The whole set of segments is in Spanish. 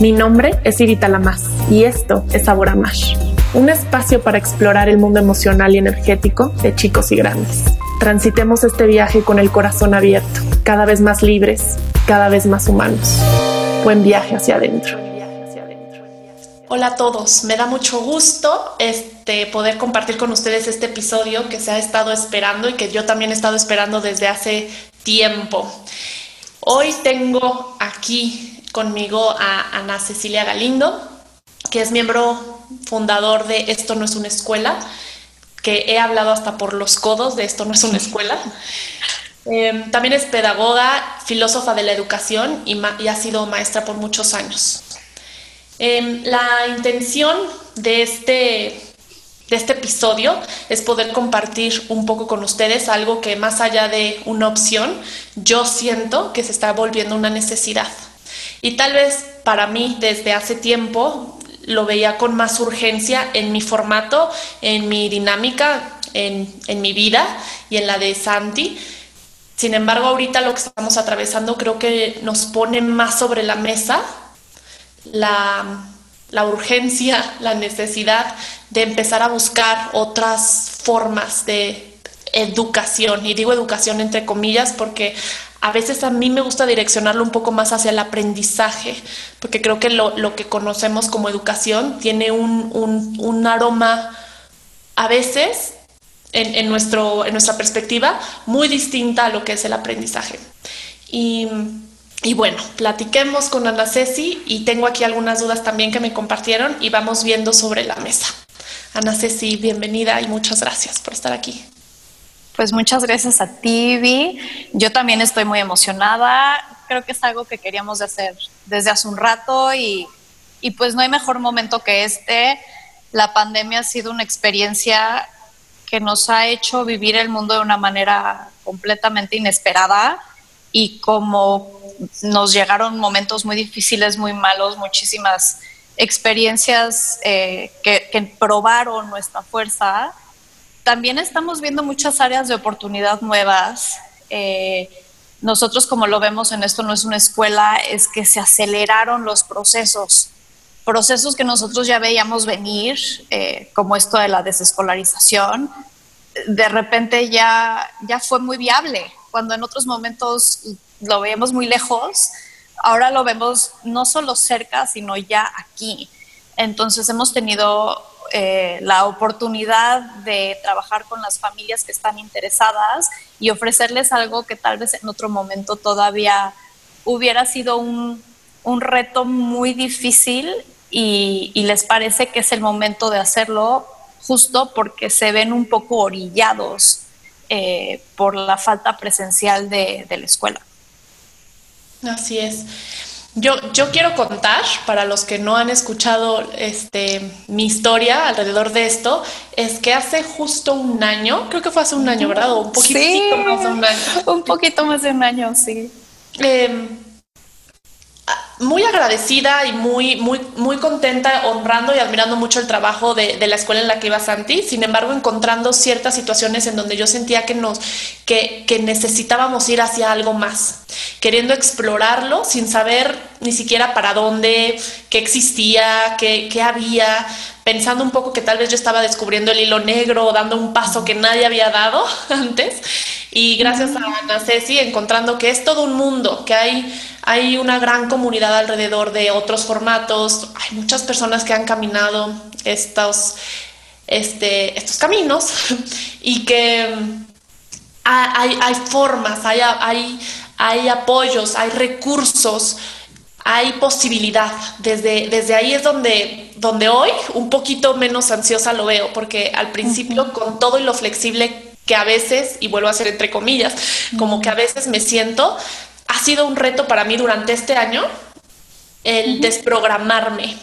Mi nombre es Irita Lamas y esto es Sabor a un espacio para explorar el mundo emocional y energético de chicos y grandes. Transitemos este viaje con el corazón abierto, cada vez más libres, cada vez más humanos. Buen viaje hacia adentro. Hola a todos, me da mucho gusto este, poder compartir con ustedes este episodio que se ha estado esperando y que yo también he estado esperando desde hace tiempo. Hoy tengo aquí conmigo a Ana Cecilia Galindo, que es miembro fundador de Esto no es una escuela, que he hablado hasta por los codos de Esto no es una escuela. Em, también es pedagoga, filósofa de la educación y ha sido maestra por muchos años. Em, la intención de este, de este episodio es poder compartir un poco con ustedes algo que más allá de una opción, yo siento que se está volviendo una necesidad. Y tal vez para mí desde hace tiempo lo veía con más urgencia en mi formato, en mi dinámica, en, en mi vida y en la de Santi. Sin embargo, ahorita lo que estamos atravesando creo que nos pone más sobre la mesa la, urgencia, la necesidad de empezar a buscar otras formas de educación. Y digo educación entre comillas porque a veces a mí me gusta direccionarlo un poco más hacia el aprendizaje, porque creo que lo, que conocemos como educación tiene un, aroma a veces en, nuestro, en nuestra perspectiva muy distinta a lo que es el aprendizaje. Y y bueno, platiquemos con Ana Ceci y tengo aquí algunas dudas también que me compartieron y vamos viendo sobre la mesa. Ana Ceci, bienvenida y muchas gracias por estar aquí. Pues muchas gracias a ti. Yo también estoy muy emocionada. Creo que es algo que queríamos hacer desde hace un rato y, y pues no hay mejor momento que este. La pandemia ha sido una experiencia que nos ha hecho vivir el mundo de una manera completamente inesperada y como nos llegaron momentos muy difíciles, muy malos, muchísimas experiencias eh, que, probaron nuestra fuerza, también estamos viendo muchas áreas de oportunidad nuevas. Eh, nosotros como lo vemos en esto no es una escuela, es que se aceleraron los procesos, procesos que nosotros ya veíamos venir, eh, como esto de la desescolarización, de repente ya, ya fue muy viable cuando en otros momentos lo veíamos muy lejos, ahora lo vemos no solo cerca, sino ya aquí. Entonces hemos tenido eh, la oportunidad de trabajar con las familias que están interesadas y ofrecerles algo que tal vez en otro momento todavía hubiera sido un, reto muy difícil y, y, les parece que es el momento de hacerlo justo porque se ven un poco orillados eh, por la falta presencial de, la escuela. Así es. Yo, yo, quiero contar, para los que no han escuchado este, mi historia alrededor de esto, es que hace justo un año, creo que fue hace un año, ¿verdad? un poquito más de un año. Un poquito más de un año, sí. Em, muy agradecida y muy, muy, muy contenta, honrando y admirando mucho el trabajo de, la escuela en la que iba Santi. Sin embargo, encontrando ciertas situaciones en donde yo sentía que nos, que, que necesitábamos ir hacia algo más, queriendo explorarlo sin saber ni siquiera para dónde, qué existía, qué, qué había, pensando un poco que tal vez yo estaba descubriendo el hilo negro, dando un paso que nadie había dado antes. Y gracias a Ana Ceci, encontrando que es todo un mundo, que hay hay una gran comunidad alrededor de otros formatos, hay muchas personas que han caminado estos, este, estos caminos y que hay, hay formas, hay, hay, hay apoyos, hay recursos, hay posibilidad. Desde, desde ahí es donde, donde hoy un poquito menos ansiosa lo veo, porque al principio con todo y lo flexible que a veces, y vuelvo a hacer entre comillas, como que a veces me siento, ha sido un reto para mí durante este año el desprogramarme.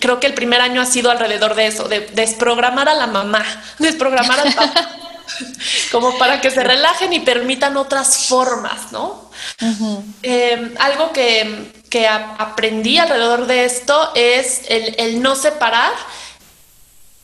Creo que el primer año ha sido alrededor de eso, de desprogramar a la mamá, desprogramar al papá, como para que se relajen y permitan otras formas, ¿no? Eh, algo que, aprendí alrededor de esto es el, no separar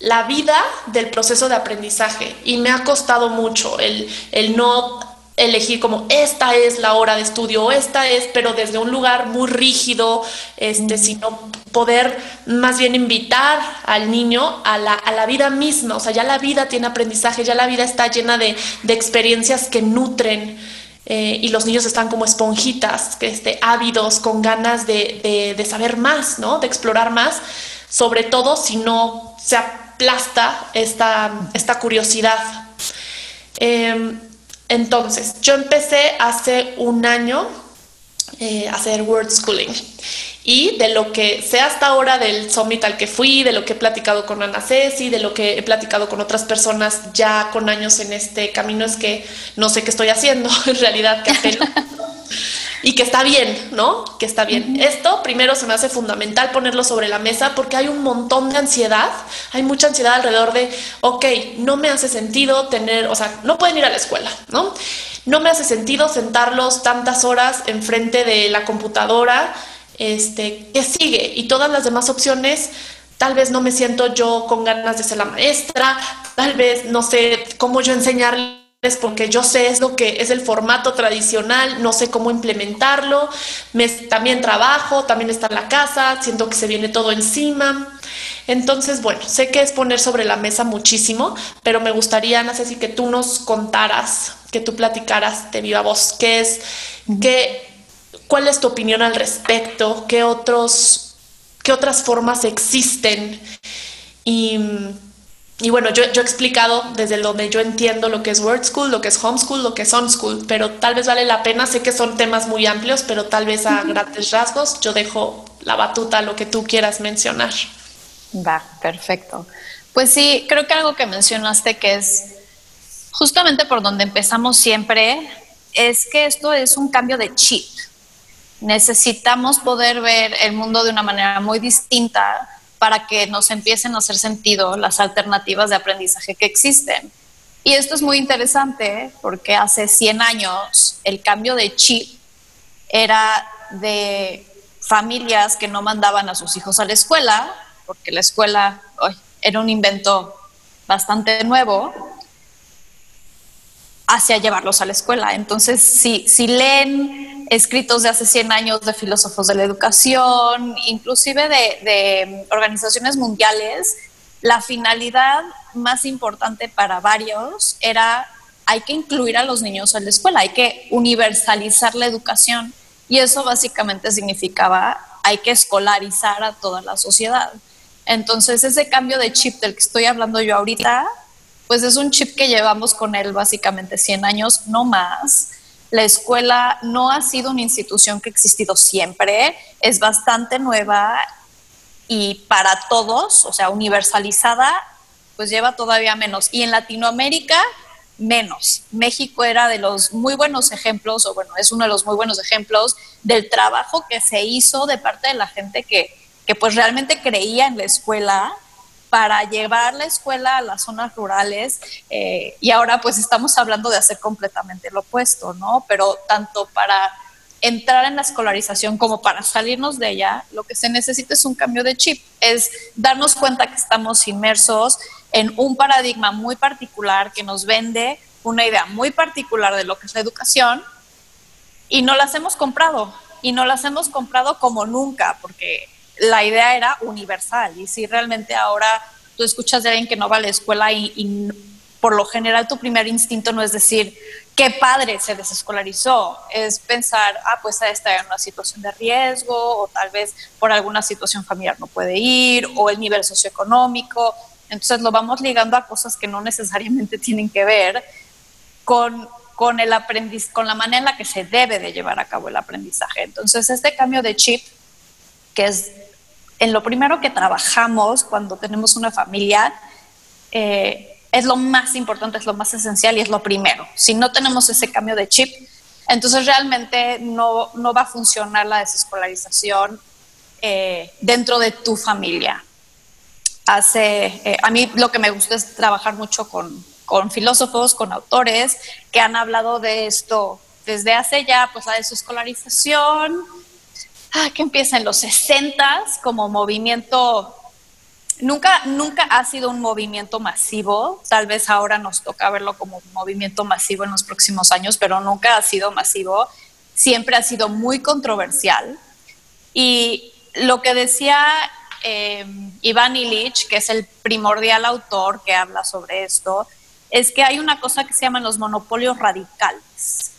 la vida del proceso de aprendizaje y me ha costado mucho el, el no elegir como esta es la hora de estudio o esta es, pero desde un lugar muy rígido, este, sino poder más bien invitar al niño a la, a la, vida misma, o sea, ya la vida tiene aprendizaje, ya la vida está llena de, de experiencias que nutren. Eh, y los niños están como esponjitas, que este, ávidos, con ganas de, de, de, saber más, ¿no? De explorar más, sobre todo si no se aplasta esta, esta curiosidad. Eh, entonces, yo empecé hace un año eh, a hacer word schooling y de lo que sé hasta ahora del summit al que fui, de lo que he platicado con Ana Ceci, de lo que he platicado con otras personas ya con años en este camino es que no sé qué estoy haciendo en realidad, que apenas y que está bien, ¿no? Que está bien. Esto primero se me hace fundamental ponerlo sobre la mesa porque hay un montón de ansiedad, hay mucha ansiedad alrededor de, ok, no me hace sentido tener, o sea, no pueden ir a la escuela, ¿no? No me hace sentido sentarlos tantas horas enfrente de la computadora, este, ¿qué sigue? Y todas las demás opciones tal vez no me siento yo con ganas de ser la maestra, tal vez no sé cómo yo enseñarle porque yo sé es lo que es el formato tradicional, no sé cómo implementarlo, me, también trabajo, también está la casa, siento que se viene todo encima. Entonces, bueno, sé que es poner sobre la mesa muchísimo, pero me gustaría, no sé si que tú nos contaras, que tú platicaras de viva voz, qué es, qué, cuál es tu opinión al respecto, qué otros, qué otras formas existen y y bueno, yo, yo, he explicado desde donde yo entiendo lo que es Word School, lo que es Homeschool, lo que es School, pero tal vez vale la pena, sé que son temas muy amplios, pero tal vez a grandes rasgos yo dejo la batuta a lo que tú quieras mencionar. Va, perfecto. Pues sí, creo que algo que mencionaste que es justamente por donde empezamos siempre, es que esto es un cambio de chip. Necesitamos poder ver el mundo de una manera muy distinta para que nos empiecen a hacer sentido las alternativas de aprendizaje que existen. Y esto es muy interesante porque hace 100 años el cambio de chip era de familias que no mandaban a sus hijos a la escuela, porque la escuela era un invento bastante nuevo, hacia llevarlos a la escuela. Entonces, si, si leen escritos de hace 100 años de filósofos de la educación, inclusive de, organizaciones mundiales, la finalidad más importante para varios era hay que incluir a los niños en la escuela, hay que universalizar la educación y eso básicamente significaba hay que escolarizar a toda la sociedad. Entonces ese cambio de chip del que estoy hablando yo ahorita, pues es un chip que llevamos con él básicamente 100 años, no más, la escuela no ha sido una institución que ha existido siempre, es bastante nueva y para todos, o sea, universalizada, pues lleva todavía menos. Y en Latinoamérica, menos. México era de los muy buenos ejemplos, o bueno, es uno de los muy buenos ejemplos del trabajo que se hizo de parte de la gente que, que pues realmente creía en la escuela para llevar la escuela a las zonas rurales eh, y ahora pues estamos hablando de hacer completamente lo opuesto, ¿no? Pero tanto para entrar en la escolarización como para salirnos de ella, lo que se necesita es un cambio de chip, es darnos cuenta que estamos inmersos en un paradigma muy particular que nos vende una idea muy particular de lo que es la educación y no las hemos comprado y no las hemos comprado como nunca, porque la idea era universal y si realmente ahora tú escuchas de alguien que no va a la escuela y, por lo general tu primer instinto no es decir, qué padre se desescolarizó, es pensar, ah, pues está en una situación de riesgo o tal vez por alguna situación familiar no puede ir o el nivel socioeconómico. Entonces lo vamos ligando a cosas que no necesariamente tienen que ver con, con el aprendiz, con la manera en la que se debe de llevar a cabo el aprendizaje. Entonces este cambio de chip, que es en lo primero que trabajamos cuando tenemos una familia, eh, es lo más importante, es lo más esencial y es lo primero. Si no tenemos ese cambio de chip, entonces realmente no, no va a funcionar la desescolarización eh, dentro de tu familia. Hace, eh, a mí lo que me gusta es trabajar mucho con, con filósofos, con autores que han hablado de esto desde hace ya, pues la desescolarización, ah, que empieza en los 60 como movimiento nunca, nunca ha sido un movimiento masivo. Tal vez ahora nos toca verlo como un movimiento masivo en los próximos años, pero nunca ha sido masivo. Siempre ha sido muy controversial. Y lo que decía eh, Iván Illich, que es el primordial autor que habla sobre esto, es que hay una cosa que se llaman los monopolios radicales.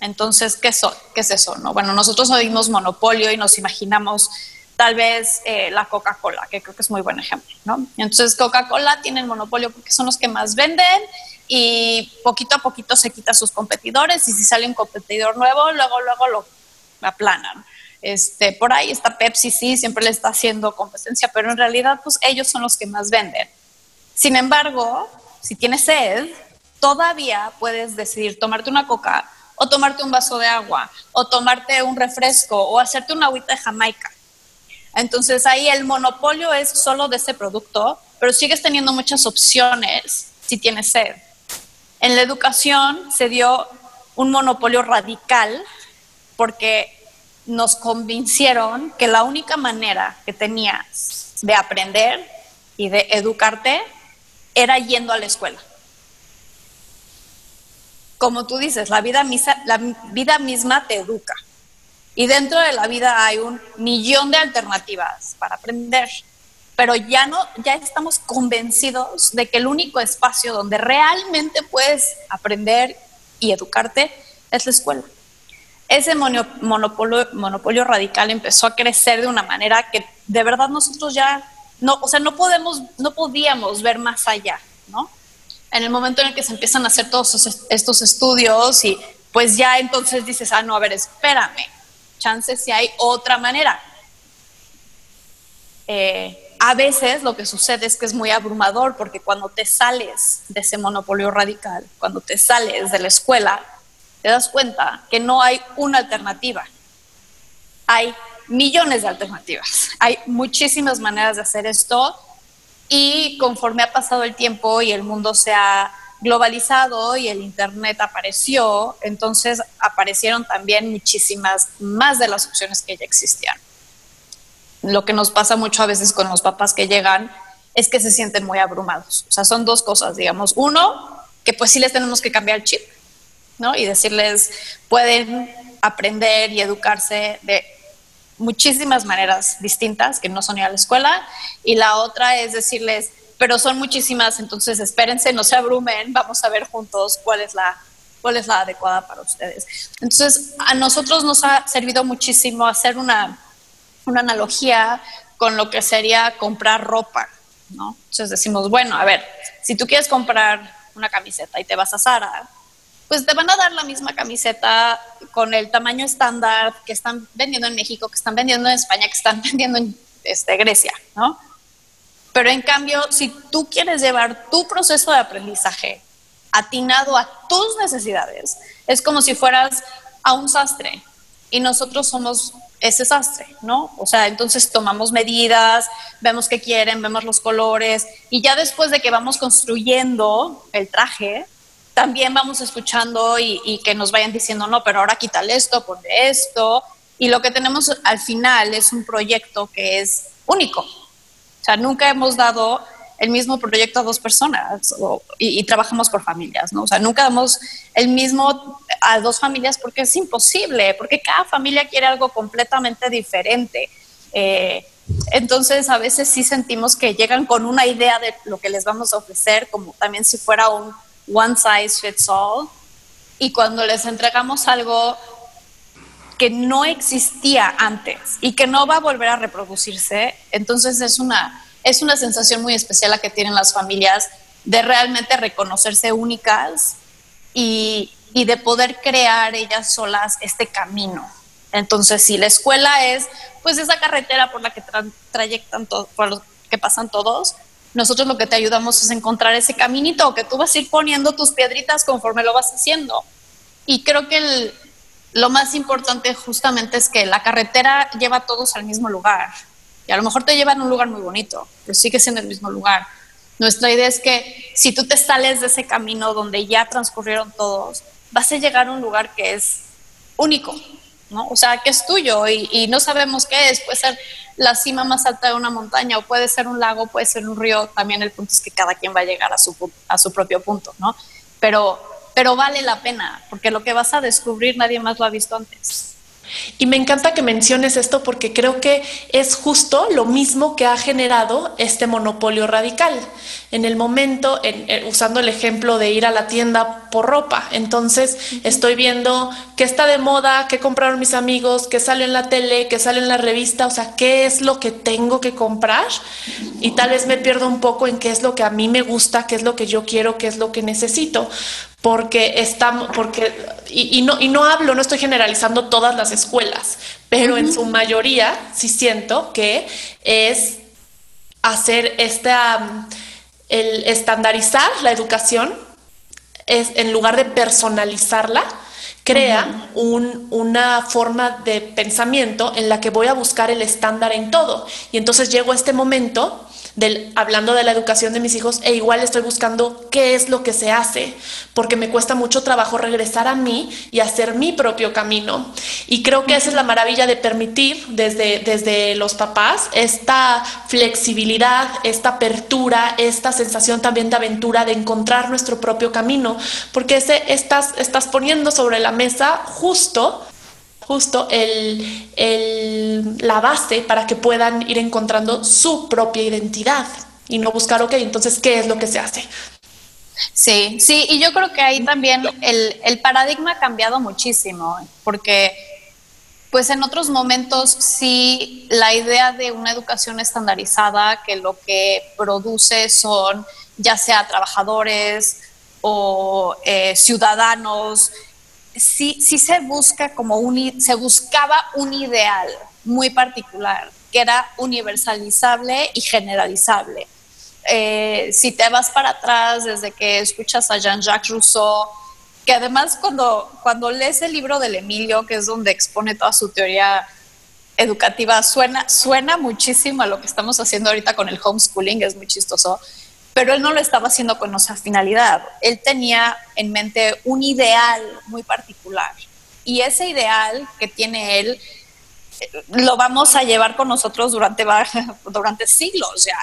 Entonces, ¿qué? ¿qué es eso? No? Bueno, nosotros oímos monopolio y nos imaginamos tal vez eh, la Coca-Cola, que creo que es muy buen ejemplo, ¿no? Entonces Coca-Cola tiene el monopolio porque son los que más venden y poquito a poquito se quita sus competidores y si sale un competidor nuevo, luego, luego lo aplanan. Este, por ahí está Pepsi, sí, siempre le está haciendo competencia, pero en realidad pues ellos son los que más venden. Sin embargo, si tienes sed, todavía puedes decidir tomarte una coca o tomarte un vaso de agua o tomarte un refresco o hacerte una agüita de Jamaica. Entonces ahí el monopolio es solo de ese producto, pero sigues teniendo muchas opciones si tienes sed. En la educación se dio un monopolio radical porque nos convencieron que la única manera que tenías de aprender y de educarte era yendo a la escuela. Como tú dices, la vida, misma te educa. Y dentro de la vida hay un millón de alternativas para aprender, pero ya no, ya estamos convencidos de que el único espacio donde realmente puedes aprender y educarte es la escuela. Ese monopolio, monopolio radical empezó a crecer de una manera que de verdad nosotros ya no, o sea, no podemos, no podíamos ver más allá, ¿no? En el momento en el que se empiezan a hacer todos estos estudios y pues ya entonces dices, ah, no, a ver, espérame, chances si hay otra manera. Eh, a veces lo que sucede es que es muy abrumador porque cuando te sales de ese monopolio radical, cuando te sales de la escuela, te das cuenta que no hay una alternativa. Hay millones de alternativas. Hay muchísimas maneras de hacer esto y conforme ha pasado el tiempo y el mundo se ha globalizado y el Internet apareció, entonces aparecieron también muchísimas más de las opciones que ya existían. Lo que nos pasa mucho a veces con los papás que llegan es que se sienten muy abrumados. O sea, son dos cosas, digamos. Uno, que pues sí les tenemos que cambiar el chip, ¿no? Y decirles, pueden aprender y educarse de muchísimas maneras distintas que no son ir a la escuela. Y la otra es decirles, pero son muchísimas, entonces espérense, no se abrumen, vamos a ver juntos cuál es la, cuál es la adecuada para ustedes. Entonces, a nosotros nos ha servido muchísimo hacer una, una analogía con lo que sería comprar ropa, ¿no? Entonces decimos, bueno, a ver, si tú quieres comprar una camiseta y te vas a Zara, pues te van a dar la misma camiseta con el tamaño estándar que están vendiendo en México, que están vendiendo en España, que están vendiendo en este, Grecia, ¿no? Pero en cambio, si tú quieres llevar tu proceso de aprendizaje atinado a tus necesidades, es como si fueras a un sastre y nosotros somos ese sastre, ¿no? O sea, entonces tomamos medidas, vemos qué quieren, vemos los colores y ya después de que vamos construyendo el traje, también vamos escuchando y, y que nos vayan diciendo, no, pero ahora quítale esto, ponle esto. Y lo que tenemos al final es un proyecto que es único, o sea, nunca hemos dado el mismo proyecto a dos personas y, trabajamos por familias, ¿no? O sea, nunca damos el mismo a dos familias porque es imposible, porque cada familia quiere algo completamente diferente. Eh, entonces, a veces sí sentimos que llegan con una idea de lo que les vamos a ofrecer, como también si fuera un one size fits all. Y cuando les entregamos algo que no existía antes y que no va a volver a reproducirse, entonces es una, es una sensación muy especial la que tienen las familias de realmente reconocerse únicas y, y de poder crear ellas solas este camino. Entonces, si la escuela es pues esa carretera por la que trayectan por que pasan todos, nosotros lo que te ayudamos es encontrar ese caminito que tú vas a ir poniendo tus piedritas conforme lo vas haciendo. Y creo que lo más importante justamente es que la carretera lleva a todos al mismo lugar. Y a lo mejor te lleva a un lugar muy bonito, pero sigue siendo el mismo lugar. Nuestra idea es que si tú te sales de ese camino donde ya transcurrieron todos, vas a llegar a un lugar que es único. ¿No? O sea, que es tuyo y, y, no sabemos qué es. Puede ser la cima más alta de una montaña o puede ser un lago, puede ser un río. También el punto es que cada quien va a llegar a su, a su propio punto, ¿no? Pero, pero vale la pena, porque lo que vas a descubrir nadie más lo ha visto antes. Y me encanta que menciones esto porque creo que es justo lo mismo que ha generado este monopolio radical. En el momento, usando el ejemplo de ir a la tienda por ropa, entonces estoy viendo qué está de moda, qué compraron mis amigos, qué sale en la tele, qué sale en la revista, o sea, qué es lo que tengo que comprar. Y tal vez me pierdo un poco en qué es lo que a mí me gusta, qué es lo que yo quiero, qué es lo que necesito porque estamos, porque, y, no, y no hablo, no estoy generalizando todas las escuelas, pero en su mayoría sí siento que es hacer esta, el estandarizar la educación, es, en lugar de personalizarla, crea un, una forma de pensamiento en la que voy a buscar el estándar en todo. Y entonces llego a este momento hablando de la educación de mis hijos, e igual estoy buscando qué es lo que se hace, porque me cuesta mucho trabajo regresar a mí y hacer mi propio camino. Y creo que esa es la maravilla de permitir desde, desde los papás esta flexibilidad, esta apertura, esta sensación también de aventura, de encontrar nuestro propio camino, porque ese, estás, estás poniendo sobre la mesa justo justo el, la base para que puedan ir encontrando su propia identidad y no buscar, ok, entonces, ¿qué es lo que se hace? Sí, sí, y yo creo que ahí también el, el paradigma ha cambiado muchísimo, porque pues en otros momentos sí la idea de una educación estandarizada que lo que produce son ya sea trabajadores o eh, ciudadanos sí, se busca como un, se buscaba un ideal muy particular, que era universalizable y generalizable. Eh, si te vas para atrás desde que escuchas a Jean-Jacques Rousseau, que además cuando, cuando lees el libro del Emilio, que es donde expone toda su teoría educativa, suena, suena muchísimo a lo que estamos haciendo ahorita con el homeschooling, es muy chistoso, pero él no lo estaba haciendo con esa finalidad. Él tenía en mente un ideal muy particular y ese ideal que tiene él eh, lo vamos a llevar con nosotros durante, durante siglos ya.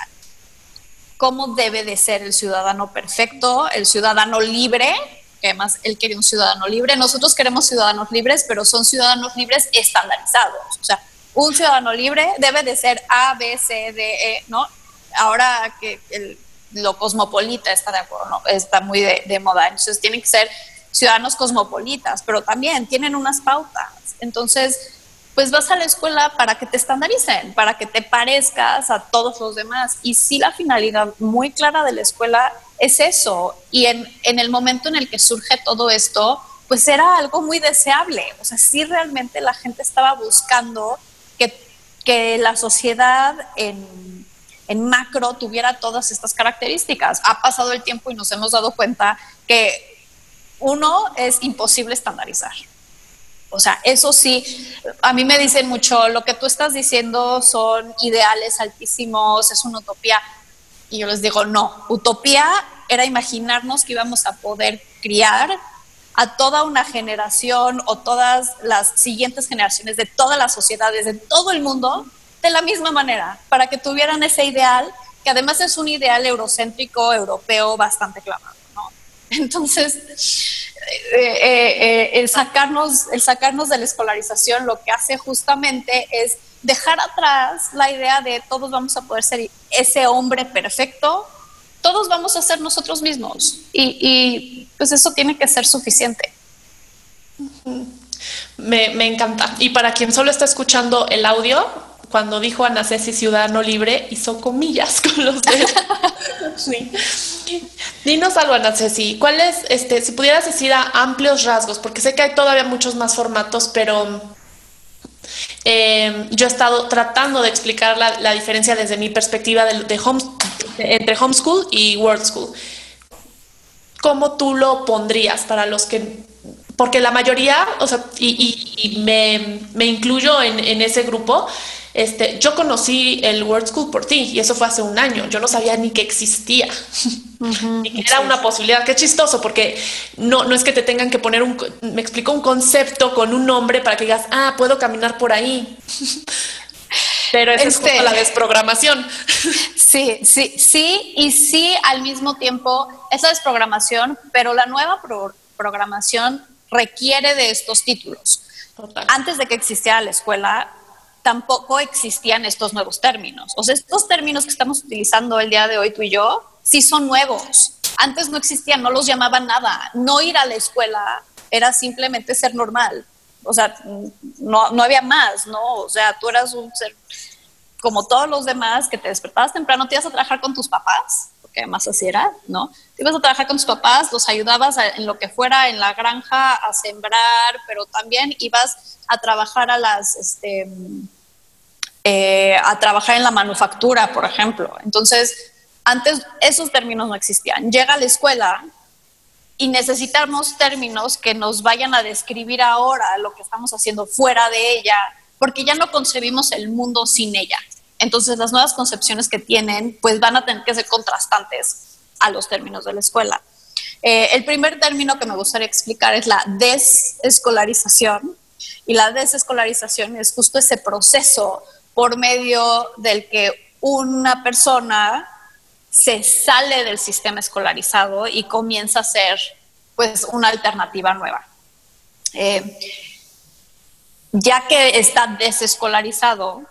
¿Cómo debe de ser el ciudadano perfecto, el ciudadano libre? Que además él quería un ciudadano libre. Nosotros queremos ciudadanos libres, pero son ciudadanos libres estandarizados. O sea, un ciudadano libre debe de ser A, B, C, D, E, ¿no? Ahora que el, lo cosmopolita está, de acuerdo, está muy de, moda. Entonces tienen que ser ciudadanos cosmopolitas, pero también tienen unas pautas. Entonces, pues vas a la escuela para que te estandaricen, para que te parezcas a todos los demás. Y sí, la finalidad muy clara de la escuela es eso. Y en, en el momento en el que surge todo esto, pues era algo muy deseable. O sea, sí realmente la gente estaba buscando que, que la sociedad en en macro tuviera todas estas características. Ha pasado el tiempo y nos hemos dado cuenta que uno es imposible estandarizar. O sea, eso sí, a mí me dicen mucho, lo que tú estás diciendo son ideales altísimos, es una utopía. Y yo les digo, no, utopía era imaginarnos que íbamos a poder criar a toda una generación o todas las siguientes generaciones de todas las sociedades, de todo el mundo, de la misma manera, para que tuvieran ese ideal, que además es un ideal eurocéntrico, europeo, bastante clavado. ¿no? Entonces, eh, eh, eh, el, sacarnos, el sacarnos de la escolarización lo que hace justamente es dejar atrás la idea de todos vamos a poder ser ese hombre perfecto, todos vamos a ser nosotros mismos y, pues eso tiene que ser suficiente. Me, encanta. Y para quien solo está escuchando el audio, cuando dijo Ana Ceci Ciudadano Libre, hizo comillas con los dedos. sí. Dinos algo, Ana Ceci, ¿cuál es, este, si pudieras decir a amplios rasgos, porque sé que hay todavía muchos más formatos, pero eh, yo he estado tratando de explicar la, diferencia desde mi perspectiva de, home, entre homeschool y world school. ¿Cómo tú lo pondrías para los que porque la mayoría, o sea, y, me, incluyo en, en, ese grupo, este, yo conocí el World School por ti y eso fue hace un año. Yo no sabía ni que existía, ni que era una posibilidad. Qué chistoso, porque no, no es que te tengan que poner un, me explicó un concepto con un nombre para que digas, ah, puedo caminar por ahí. Pero eso es como este, la desprogramación. Sí, sí, sí, y sí al mismo tiempo esa desprogramación, pero la nueva programación requiere de estos títulos. Antes de que existiera la escuela, tampoco existían estos nuevos términos. O sea, estos términos que estamos utilizando el día de hoy tú y yo, sí son nuevos. Antes no existían, no los llamaban nada. No ir a la escuela era simplemente ser normal. O sea, no, no había más, ¿no? O sea, tú eras un ser como todos los demás que te despertabas temprano, te ibas a trabajar con tus papás, porque además así era, ¿no? Te ibas a trabajar con tus papás, los ayudabas en lo que fuera, en la granja, a sembrar, pero también ibas a trabajar a las, este, eh, a trabajar en la manufactura, por ejemplo. Entonces, antes esos términos no existían. Llega a la escuela y necesitamos términos que nos vayan a describir ahora lo que estamos haciendo fuera de ella, porque ya no concebimos el mundo sin ella. Entonces las nuevas concepciones que tienen pues van a tener que ser contrastantes a los términos de la escuela. Eh, el primer término que me gustaría explicar es la desescolarización. Y la desescolarización es justo ese proceso por medio del que una persona se sale del sistema escolarizado y comienza a ser pues una alternativa nueva. Eh, ya que está desescolarizado,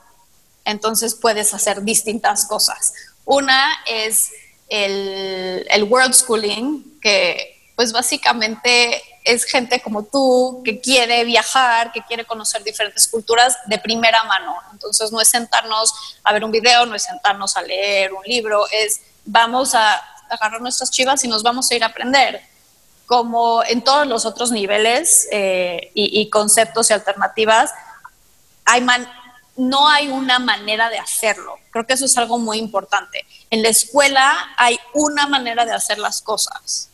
entonces puedes hacer distintas cosas. Una es el, world schooling, que pues básicamente es gente como tú que quiere viajar, que quiere conocer diferentes culturas de primera mano. Entonces no es sentarnos a ver un video, no es sentarnos a leer un libro, es vamos a agarrar nuestras chivas y nos vamos a ir a aprender. Como en todos los otros niveles eh, y, conceptos y alternativas, no hay una manera de hacerlo. Creo que eso es algo muy importante. En la escuela hay una manera de hacer las cosas.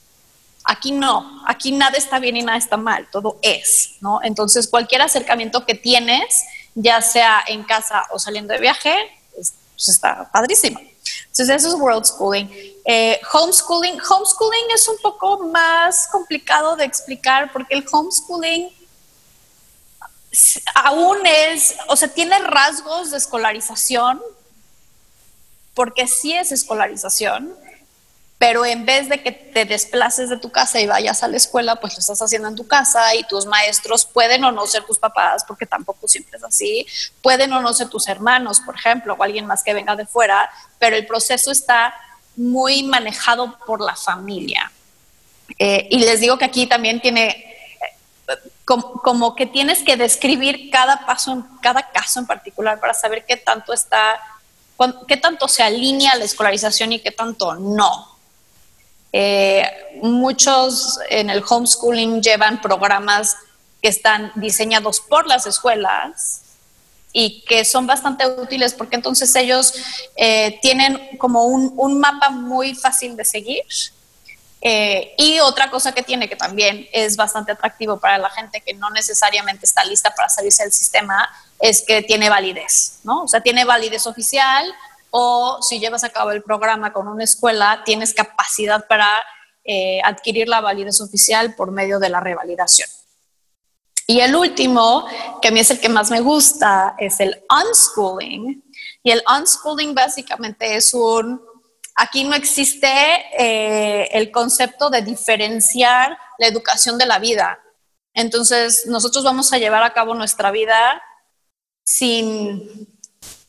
Aquí no, aquí nada está bien y nada está mal, todo es, ¿no? Entonces, cualquier acercamiento que tienes, ya sea en casa o saliendo de viaje, pues, está padrísimo. Entonces, eso es world schooling. Eh, homeschooling, homeschooling es un poco más complicado de explicar porque el homeschooling aún es, o sea, tiene rasgos de escolarización, porque sí es escolarización, pero en vez de que te desplaces de tu casa y vayas a la escuela, pues lo estás haciendo en tu casa y tus maestros pueden o no ser tus papás, porque tampoco siempre es así, pueden o no ser tus hermanos, por ejemplo, o alguien más que venga de fuera, pero el proceso está muy manejado por la familia. Eh, y les digo que aquí también tiene como, que tienes que describir cada paso, cada caso en particular para saber qué tanto está, qué tanto se alinea la escolarización y qué tanto no. Eh, muchos en el homeschooling llevan programas que están diseñados por las escuelas y que son bastante útiles porque entonces ellos eh, tienen como un, un mapa muy fácil de seguir eh, y otra cosa que tiene que también es bastante atractivo para la gente que no necesariamente está lista para salirse del sistema es que tiene validez, ¿no? O sea, tiene validez oficial o si llevas a cabo el programa con una escuela, tienes capacidad para eh, adquirir la validez oficial por medio de la revalidación. Y el último, que a mí es el que más me gusta, es el unschooling. Y el unschooling básicamente es un Aquí no existe eh, el concepto de diferenciar la educación de la vida. Entonces, nosotros vamos a llevar a cabo nuestra vida sin,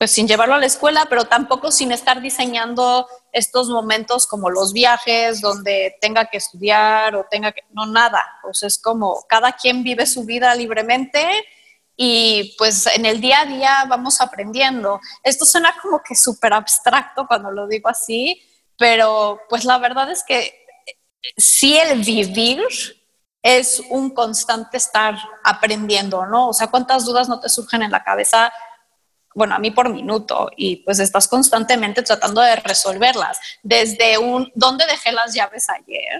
pues, sin llevarlo a la escuela, pero tampoco sin estar diseñando estos momentos como los viajes, donde tenga que estudiar o tenga que... No, nada. Pues es como cada quien vive su vida libremente y pues en el día a día vamos aprendiendo. Esto suena como que súper abstracto cuando lo digo así, pero pues la verdad es que sí el vivir es un constante estar aprendiendo, ¿no? O sea, ¿cuántas dudas no te surgen en la cabeza? Bueno, a mí por minuto y pues estás constantemente tratando de resolverlas. Desde un, ¿dónde dejé las llaves ayer?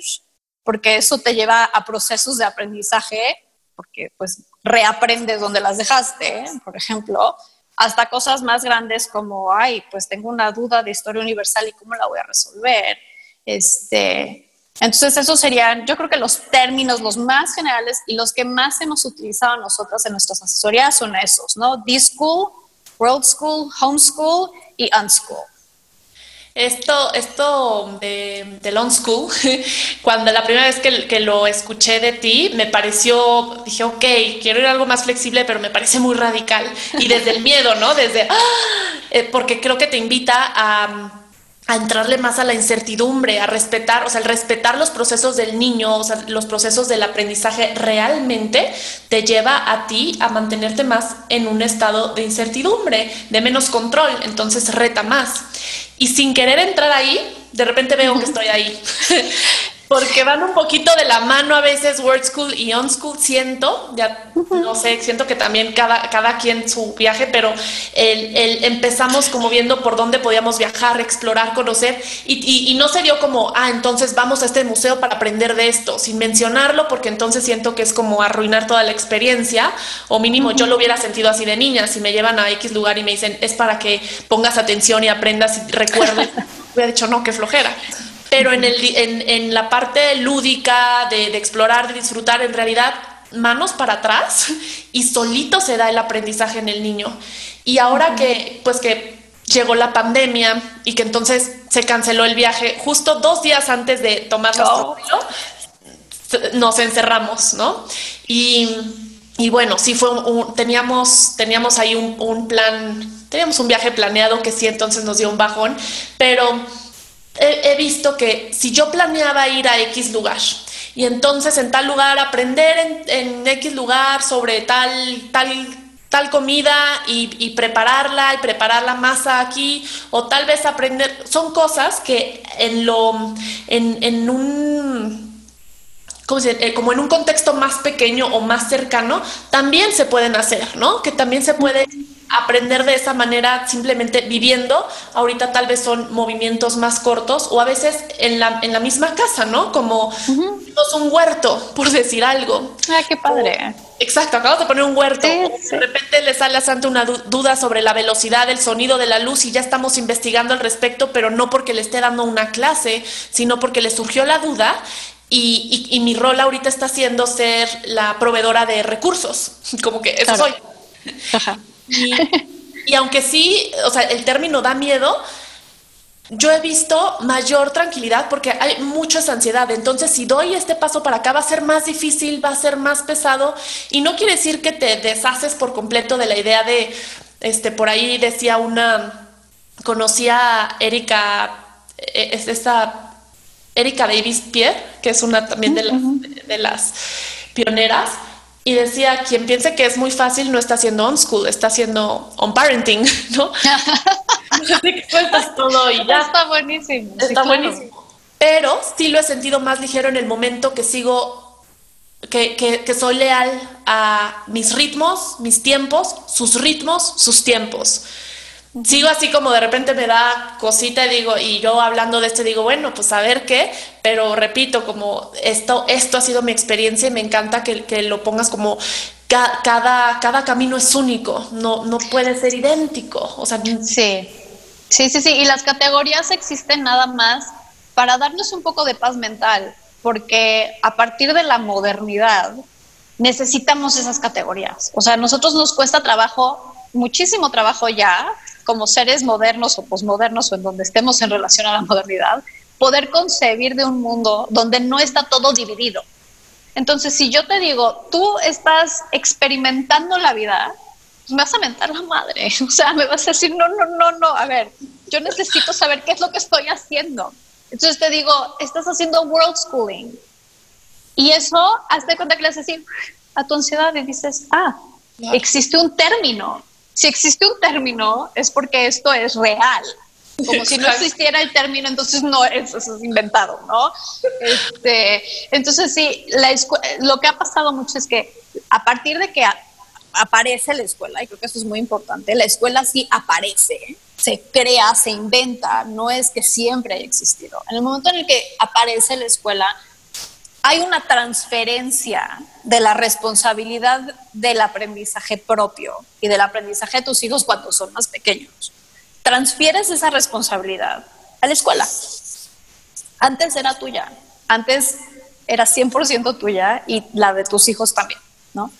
Porque eso te lleva a procesos de aprendizaje, porque pues reaprendes donde las dejaste, por ejemplo, hasta cosas más grandes como, ay, pues tengo una duda de historia universal y cómo la voy a resolver. Este, entonces, esos serían, yo creo que los términos, los más generales y los que más hemos utilizado nosotras en nuestras asesorías son esos, ¿no? D-School, World School, Homeschool y Unschool. Esto, esto de, del on-school, cuando la primera vez que, lo escuché de ti, me pareció, dije, ok, quiero ir algo más flexible, pero me parece muy radical. Y desde el miedo, ¿no? Desde, ¡ah! eh, porque creo que te invita a a entrarle más a la incertidumbre, a respetar, o sea, el respetar los procesos del niño, o sea, los procesos del aprendizaje realmente te lleva a ti a mantenerte más en un estado de incertidumbre, de menos control, entonces reta más. Y sin querer entrar ahí, de repente veo que estoy ahí. porque van un poquito de la mano a veces Word School y On School, siento, ya no sé, siento que también cada, cada quien su viaje, pero el, empezamos como viendo por dónde podíamos viajar, explorar, conocer, y, y, no se dio como, ah, entonces vamos a este museo para aprender de esto, sin mencionarlo, porque entonces siento que es como arruinar toda la experiencia, o mínimo yo lo hubiera sentido así de niña, si me llevan a X lugar y me dicen, es para que pongas atención y aprendas y recuerdes, hubiera dicho, no, qué flojera pero en, el, en, en la parte lúdica de, de, explorar, de disfrutar, en realidad manos para atrás y solito se da el aprendizaje en el niño. Y ahora que, pues que llegó la pandemia y que entonces se canceló el viaje, justo dos días antes de tomar nuestro oh. nos encerramos, ¿no? Y, y bueno, sí fue un, teníamos, teníamos ahí un, un plan, teníamos un viaje planeado que sí entonces nos dio un bajón, pero he, visto que si yo planeaba ir a X lugar y entonces en tal lugar aprender en, X lugar sobre tal, tal, tal comida y, prepararla y preparar la masa aquí o tal vez aprender, son cosas que en lo, en, un eh, como en un contexto más pequeño o más cercano, también se pueden hacer, ¿no? Que también se puede aprender de esa manera simplemente viviendo. Ahorita tal vez son movimientos más cortos o a veces en la, en la misma casa, ¿no? Como un huerto, por decir algo. Ah, qué padre. exacto, acabamos de poner un huerto. De repente le sale a Santa una duda sobre la velocidad, el sonido de la luz y ya estamos investigando al respecto, pero no porque le esté dando una clase, sino porque le surgió la duda y, y, mi rol ahorita está siendo ser la proveedora de recursos, como que eso soy. Ajá. Y, aunque sí, o sea, el término da miedo, yo he visto mayor tranquilidad porque hay mucha ansiedad. Entonces, si doy este paso para acá, va a ser más difícil, va a ser más pesado. Y no quiere decir que te deshaces por completo de la idea de, este, por ahí decía una, conocía a Erika, e, es esta Erika Davis Pierre, que es una también de, de las pioneras y decía, quien piense que es muy fácil no está haciendo on school, está haciendo on parenting, ¿no? Así que cuentas todo y ya. Está buenísimo. Está buenísimo. Pero sí lo he sentido más ligero en el momento que sigo, que, que, que soy leal a mis ritmos, mis tiempos, sus ritmos, sus tiempos sigo así como de repente me da cosita y digo, y yo hablando de esto digo, bueno, pues a ver qué, pero repito, como esto, esto ha sido mi experiencia y me encanta que, que lo pongas como cada, cada camino es único, no, no puede ser idéntico. O sea, sí, sí, sí, sí, y las categorías existen nada más para darnos un poco de paz mental, porque a partir de la modernidad necesitamos esas categorías. O sea, a nosotros nos cuesta trabajo, muchísimo trabajo ya, como seres modernos o posmodernos o en donde estemos en relación a la modernidad, poder concebir de un mundo donde no está todo dividido. Entonces, si yo te digo, tú estás experimentando la vida, me vas a mentar la madre. O sea, me vas a decir, no, no, no, no, a ver, yo necesito saber qué es lo que estoy haciendo. Entonces te digo, estás haciendo world schooling. Y eso, hazte cuenta que le haces así a tu ansiedad y dices, ah, existe un término si existe un término es porque esto es real. Como si no existiera el término, entonces no, eso, es inventado, ¿no? Este, entonces sí, la lo que ha pasado mucho es que a partir de que aparece la escuela, y creo que eso es muy importante, la escuela sí aparece, se crea, se inventa, no es que siempre haya existido. En el momento en el que aparece la escuela, hay una transferencia de la responsabilidad del aprendizaje propio y del aprendizaje de tus hijos cuando son más pequeños. Transfieres esa responsabilidad a la escuela. Antes era tuya, antes era 100% tuya y la de tus hijos también, ¿no?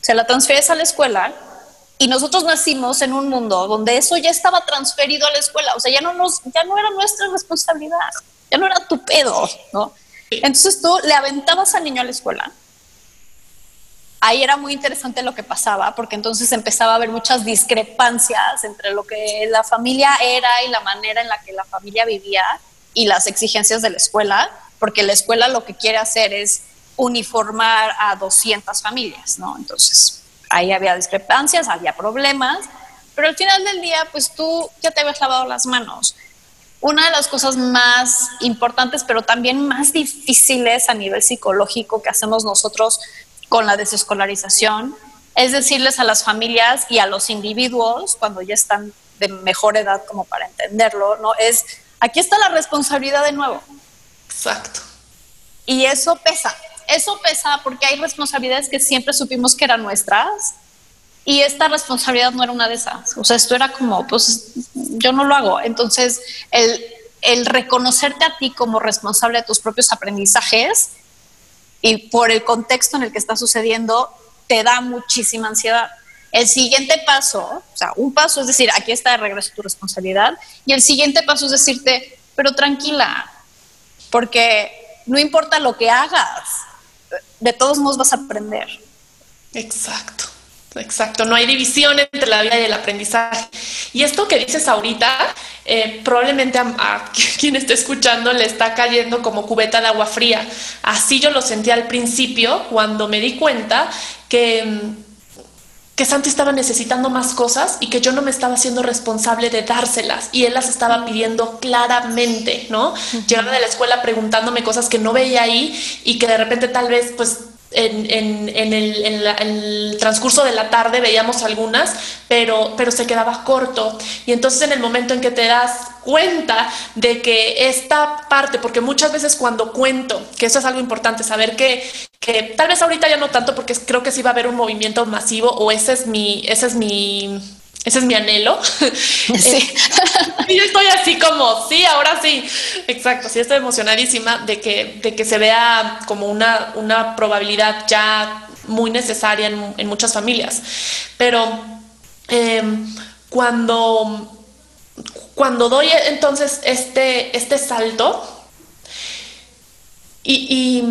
Se la transfieres a la escuela y nosotros nacimos en un mundo donde eso ya estaba transferido a la escuela, o sea, ya no, nos, ya no era nuestra responsabilidad, ya no era tu pedo, ¿no? Entonces tú le aventabas al niño a la escuela. Ahí era muy interesante lo que pasaba, porque entonces empezaba a haber muchas discrepancias entre lo que la familia era y la manera en la que la familia vivía y las exigencias de la escuela, porque la escuela lo que quiere hacer es uniformar a 200 familias, ¿no? Entonces, ahí había discrepancias, había problemas, pero al final del día, pues tú ya te habías lavado las manos una de las cosas más importantes, pero también más difíciles a nivel psicológico que hacemos nosotros con la desescolarización, es decirles a las familias y a los individuos, cuando ya están de mejor edad como para entenderlo, ¿no? Es, aquí está la responsabilidad de nuevo. Exacto. Y eso pesa, eso pesa porque hay responsabilidades que siempre supimos que eran nuestras y esta responsabilidad no era una de esas. O sea, esto era como, pues yo no lo hago. Entonces, el, reconocerte a ti como responsable de tus propios aprendizajes y por el contexto en el que está sucediendo, te da muchísima ansiedad. El siguiente paso, o sea, un paso es decir, aquí está de regreso tu responsabilidad, y el siguiente paso es decirte, pero tranquila, porque no importa lo que hagas, de todos modos vas a aprender. Exacto. Exacto, no hay división entre la vida y el aprendizaje. Y esto que dices ahorita, eh, probablemente a, quien esté escuchando le está cayendo como cubeta de agua fría. Así yo lo sentí al principio cuando me di cuenta que, mm, que Santi estaba necesitando más cosas y que yo no me estaba siendo responsable de dárselas y él las estaba pidiendo claramente, ¿no? Llegaba de la escuela preguntándome cosas que no veía ahí y que de repente tal vez pues en, en, el, el, transcurso de la tarde veíamos algunas, pero, pero se quedaba corto. Y entonces en el momento en que te das cuenta de que esta parte, porque muchas veces cuando cuento, que eso es algo importante, saber que, que tal vez ahorita ya no tanto, porque creo que sí va a haber un movimiento masivo, o ese es mi, ese es mi ese es mi anhelo. Sí. y yo estoy así como, sí, ahora sí. Exacto, sí, estoy emocionadísima de que, de que se vea como una, una probabilidad ya muy necesaria en, muchas familias. Pero em, cuando, cuando doy entonces este, este salto y,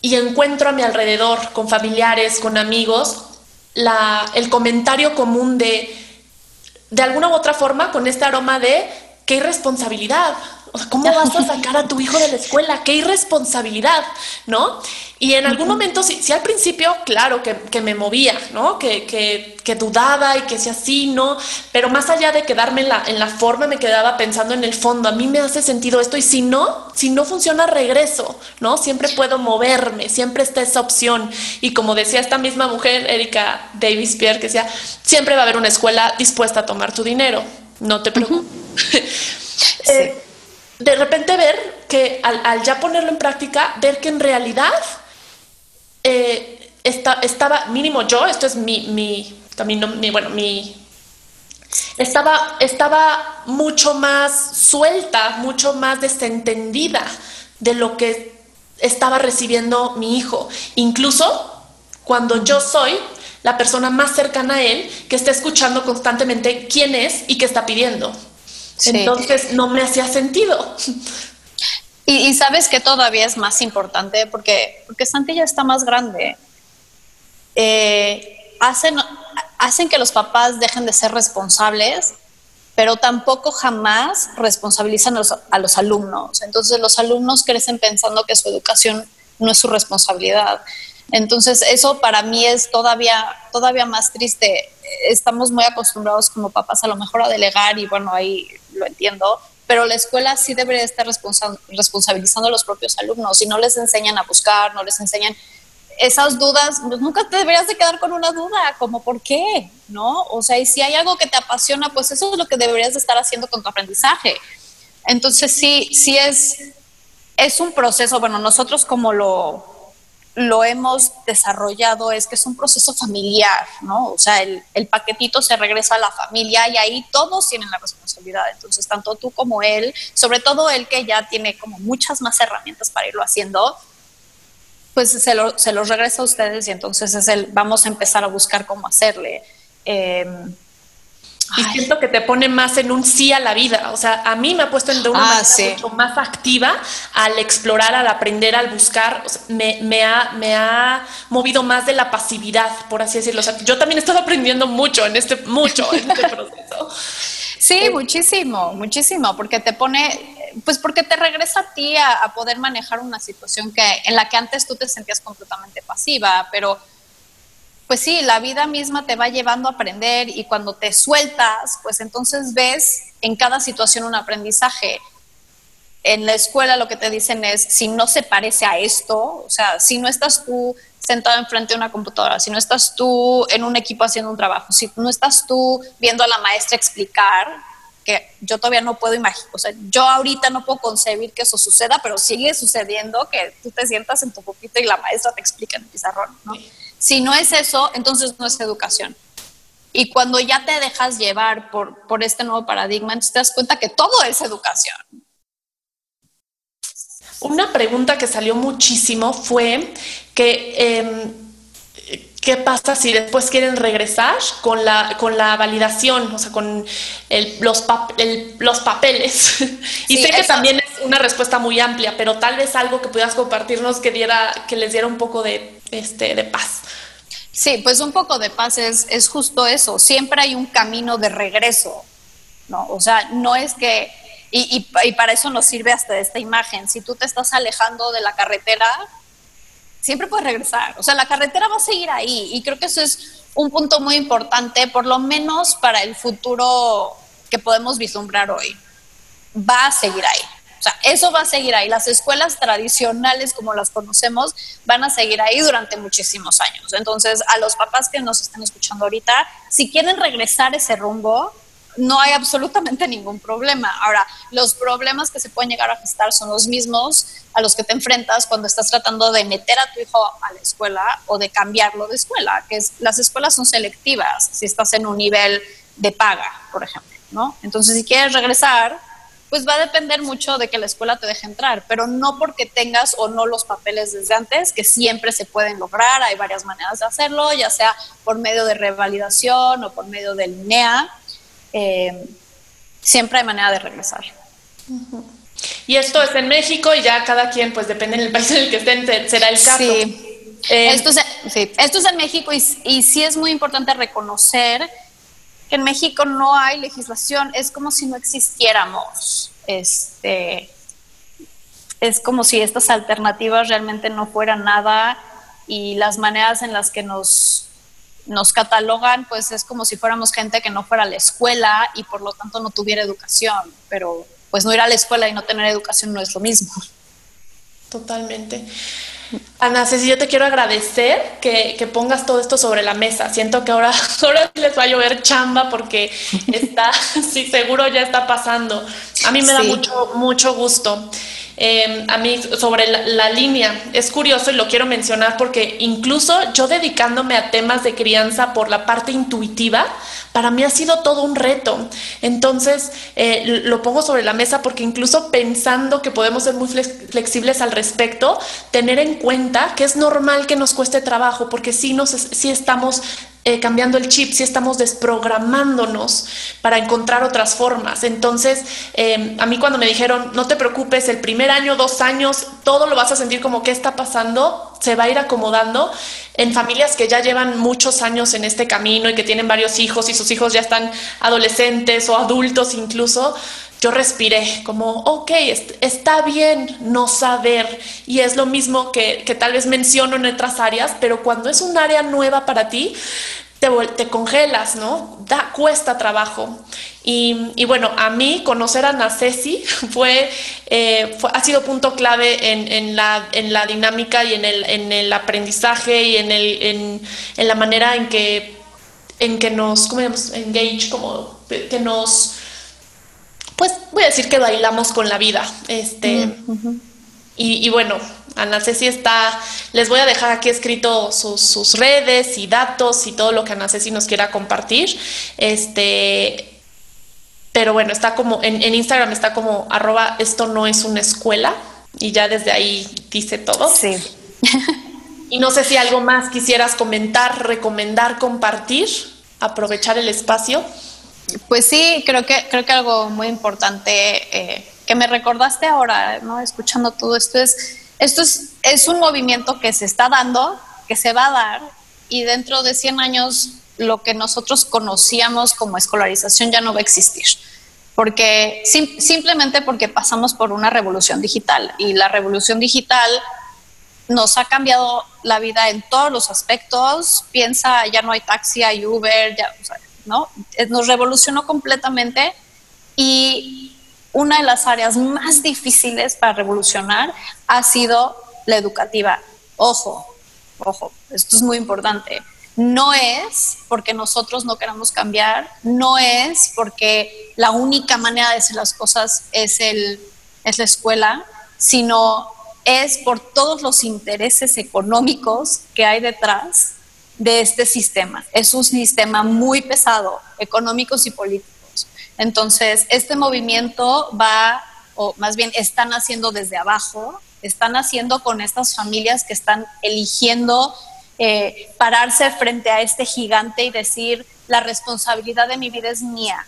y encuentro a mi alrededor con familiares, con amigos, la, el comentario común de, de alguna u otra forma, con este aroma de qué irresponsabilidad. O sea, ¿cómo vas a sacar a tu hijo de la escuela? ¡Qué irresponsabilidad! ¿No? Y en algún momento, sí, sí al principio, claro, que, me movía, ¿no? Que, que, dudaba y que si así, ¿no? Pero más allá de quedarme en la, en la forma, me quedaba pensando en el fondo. A mí me hace sentido esto y si no, si no funciona, regreso, ¿no? Siempre puedo moverme, siempre está esa opción. Y como decía esta misma mujer, Erika Davis Pierre, que decía, siempre va a haber una escuela dispuesta a tomar tu dinero. No te preocupes. Eh, de repente ver que al, ya ponerlo en práctica, ver que en realidad eh, estaba, mínimo yo, esto es mi, mi, también mi, bueno, mi, estaba, estaba mucho más suelta, mucho más desentendida de lo que estaba recibiendo mi hijo. Incluso cuando yo soy la persona más cercana a él que está escuchando constantemente quién es y qué está pidiendo. Entonces no me hacía sentido. Y, sabes que todavía es más importante porque, porque Santi ya está más grande. Eh, hacen, hacen que los papás dejen de ser responsables, pero tampoco jamás responsabilizan a los, a los alumnos. Entonces los alumnos crecen pensando que su educación no es su responsabilidad. Entonces eso para mí es todavía, todavía más triste. Estamos muy acostumbrados como papás a lo mejor a delegar y bueno, ahí lo entiendo, pero la escuela sí debería estar responsabilizando a los propios alumnos y no les enseñan a buscar, no les enseñan esas dudas, pues nunca te deberías de quedar con una duda, como por qué, ¿no? O sea, y si hay algo que te apasiona, pues eso es lo que deberías de estar haciendo con tu aprendizaje. Entonces sí, sí es, es un proceso, bueno, nosotros como lo, lo hemos desarrollado es que es un proceso familiar, ¿no? O sea, el, el, paquetito se regresa a la familia y ahí todos tienen la responsabilidad. Entonces, tanto tú como él, sobre todo él que ya tiene como muchas más herramientas para irlo haciendo, pues se, lo, se los regresa a ustedes y entonces es el, vamos a empezar a buscar cómo hacerle. Eh, y siento que te pone más en un sí a la vida. O sea, a mí me ha puesto en de una ah, manera mucho más activa al explorar, al aprender, al buscar. me, me, ha, me ha movido más de la pasividad, por así decirlo. O sea, yo también he estado aprendiendo mucho en este, mucho en este proceso. Sí, eh, muchísimo, muchísimo, porque te pone, pues porque te regresa a ti a, a poder manejar una situación que en la que antes tú te sentías completamente pasiva, pero pues sí, la vida misma te va llevando a aprender y cuando te sueltas, pues entonces ves en cada situación un aprendizaje. En la escuela lo que te dicen es, si no se parece a esto, o sea, si no estás tú sentado enfrente de una computadora, si no estás tú en un equipo haciendo un trabajo, si no estás tú viendo a la maestra explicar, que yo todavía no puedo imaginar, o sea, yo ahorita no puedo concebir que eso suceda, pero sigue sucediendo que tú te sientas en tu poquito y la maestra te explica en el pizarrón, ¿no? Si no es eso, entonces no es educación. Y cuando ya te dejas llevar por, por este nuevo paradigma, entonces te das cuenta que todo es educación. Una pregunta que salió muchísimo fue que em, ¿qué pasa si después quieren regresar con la, con la validación, o sea, con los, los papeles? y sé que también es una respuesta muy amplia, pero tal vez algo que pudieras compartirnos que, diera, que les diera un poco de, este, de paz. Sí, pues un poco de paz es, es justo eso. Siempre hay un camino de regreso, ¿no? O sea, no es que, y, y, para eso nos sirve hasta esta imagen. Si tú te estás alejando de la carretera, siempre puedes regresar. O sea, la carretera va a seguir ahí. Y creo que eso es un punto muy importante, por lo menos para el futuro que podemos vislumbrar hoy. Va a seguir ahí. O sea, eso va a seguir ahí. Las escuelas tradicionales como las conocemos van a seguir ahí durante muchísimos años. Entonces, a los papás que nos están escuchando ahorita, si quieren regresar ese rumbo, no hay absolutamente ningún problema. Ahora, los problemas que se pueden llegar a gestar son los mismos a los que te enfrentas cuando estás tratando de meter a tu hijo a la escuela o de cambiarlo de escuela, que es las escuelas son selectivas si estás en un nivel de paga, por ejemplo, ¿no? Entonces, si quieres regresar, pues va a depender mucho de que la escuela te deje entrar, pero no porque tengas o no los papeles desde antes, que siempre se pueden lograr, hay varias maneras de hacerlo, ya sea por medio de revalidación o por medio del NEA, eh, siempre hay manera de regresar. Y esto es en México y ya cada quien, pues depende del país en el que estén, será el caso. Sí. Eh, esto, es, esto es en México y, y sí es muy importante reconocer en México no hay legislación, es como si no existiéramos. Este, es como si estas alternativas realmente no fueran nada y las maneras en las que nos, nos catalogan, pues es como si fuéramos gente que no fuera a la escuela y por lo tanto no tuviera educación, pero pues no ir a la escuela y no tener educación no es lo mismo. Totalmente. Ana Ceci, yo te quiero agradecer que, que, pongas todo esto sobre la mesa. Siento que ahora, ahora les va a llover chamba porque está, sí, seguro ya está pasando. A mí me da mucho, mucho gusto. Em, a mí sobre la, línea. Es curioso y lo quiero mencionar porque incluso yo dedicándome a temas de crianza por la parte intuitiva, para mí ha sido todo un reto. Entonces, eh, lo pongo sobre la mesa porque incluso pensando que podemos ser muy flexibles al respecto, tener en cuenta que es normal que nos cueste trabajo porque sí, nos, sí estamos eh, cambiando el chip, si estamos desprogramándonos para encontrar otras formas. Entonces, eh, a mí cuando me dijeron, no te preocupes, el primer año, dos años, todo lo vas a sentir como qué está pasando, se va a ir acomodando en familias que ya llevan muchos años en este camino y que tienen varios hijos y sus hijos ya están adolescentes o adultos incluso, yo respiré como, ok, está bien no saber. Y es lo mismo que, tal vez menciono en otras áreas, pero cuando es un área nueva para ti, te, te congelas, ¿no? Da, cuesta trabajo. Y, bueno, a mí conocer a Nacesi fue, eh, fue, ha sido punto clave en, la, en la dinámica y en el, en el aprendizaje y en, el, en, en la manera en que, en que nos, ¿cómo Engage, como que nos pues voy a decir que bailamos con la vida. Este, y, bueno, Ana Ceci está, les voy a dejar aquí escrito sus, redes y datos y todo lo que Ana Ceci nos quiera compartir. Este, pero bueno, está como en, en Instagram está como arroba esto no es una escuela y ya desde ahí dice todo. Sí. y no sé si algo más quisieras comentar, recomendar, compartir, aprovechar el espacio. Pues sí, creo que, creo que algo muy importante eh, que me recordaste ahora, ¿no? Escuchando todo esto es, esto es, es un movimiento que se está dando, que se va a dar, y dentro de 100 años lo que nosotros conocíamos como escolarización ya no va a existir. Porque simplemente porque pasamos por una revolución digital y la revolución digital nos ha cambiado la vida en todos los aspectos. Piensa, ya no hay taxi, hay Uber, ya, ¿no? Eh, nos revolucionó completamente y una de las áreas más difíciles para revolucionar ha sido la educativa. Ojo, ojo, esto es muy importante. No es porque nosotros no queramos cambiar, no es porque la única manera de hacer las cosas es, el, es la escuela, sino es por todos los intereses económicos que hay detrás de este sistema. Es un sistema muy pesado, económicos y políticos. Entonces, este movimiento va, o más bien están haciendo desde abajo, están haciendo con estas familias que están eligiendo eh, pararse frente a este gigante y decir, la responsabilidad de mi vida es mía,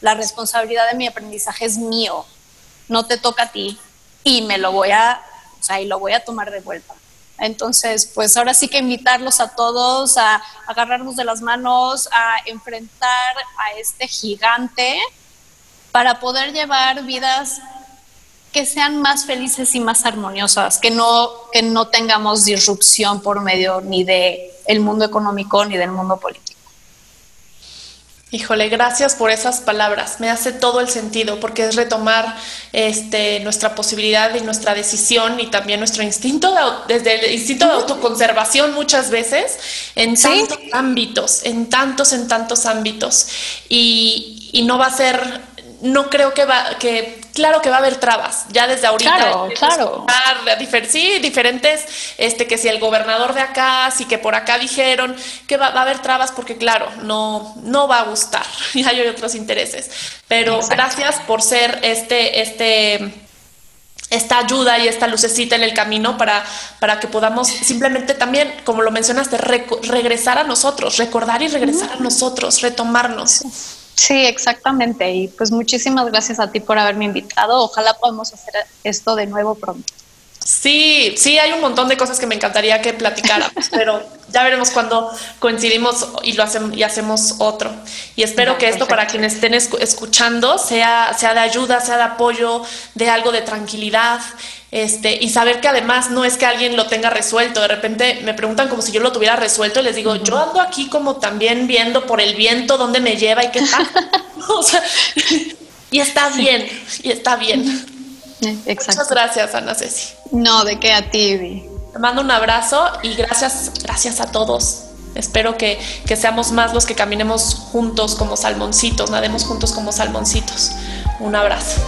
la responsabilidad de mi aprendizaje es mío, no te toca a ti y me lo voy a, o sea, y lo voy a tomar de vuelta. Entonces, pues ahora sí que invitarlos a todos a agarrarnos de las manos, a enfrentar a este gigante para poder llevar vidas que sean más felices y más armoniosas, que no, que no tengamos disrupción por medio ni de el mundo económico ni del mundo político. Híjole, gracias por esas palabras. Me hace todo el sentido porque es retomar este, nuestra posibilidad y nuestra decisión y también nuestro instinto, desde el instinto de autoconservación muchas veces en tantos ámbitos, en tantos, en tantos ámbitos. Y, y no va a ser, no creo que va, que claro que va a haber trabas, ya desde ahorita. Claro, claro. sí, diferentes, este, que si el gobernador de acá, si que por acá dijeron que va, a haber trabas porque claro, no, no va a gustar, y hay otros intereses. Pero gracias por ser este, este, esta ayuda y esta lucecita en el camino para, para que podamos simplemente también, como lo mencionaste, regresar a nosotros, recordar y regresar a nosotros, retomarnos. Sí, exactamente. Y pues muchísimas gracias a ti por haberme invitado. Ojalá podamos hacer esto de nuevo pronto. Sí, sí, hay un montón de cosas que me encantaría que platicáramos, pero ya veremos cuando coincidimos y lo hacemos y hacemos otro. Y espero que esto para quienes estén escuchando sea, sea de ayuda, sea de apoyo, de algo de tranquilidad este, y saber que además no es que alguien lo tenga resuelto. De repente me preguntan como si yo lo tuviera resuelto y les digo, yo ando aquí como también viendo por el viento dónde me lleva y qué tal. y está bien, y está bien. Eh, Muchas gracias, Ana Ceci. No, de qué a ti. Vi. Te mando un abrazo y gracias, gracias a todos. Espero que, que, seamos más los que caminemos juntos como salmoncitos, nademos juntos como salmoncitos. Un abrazo.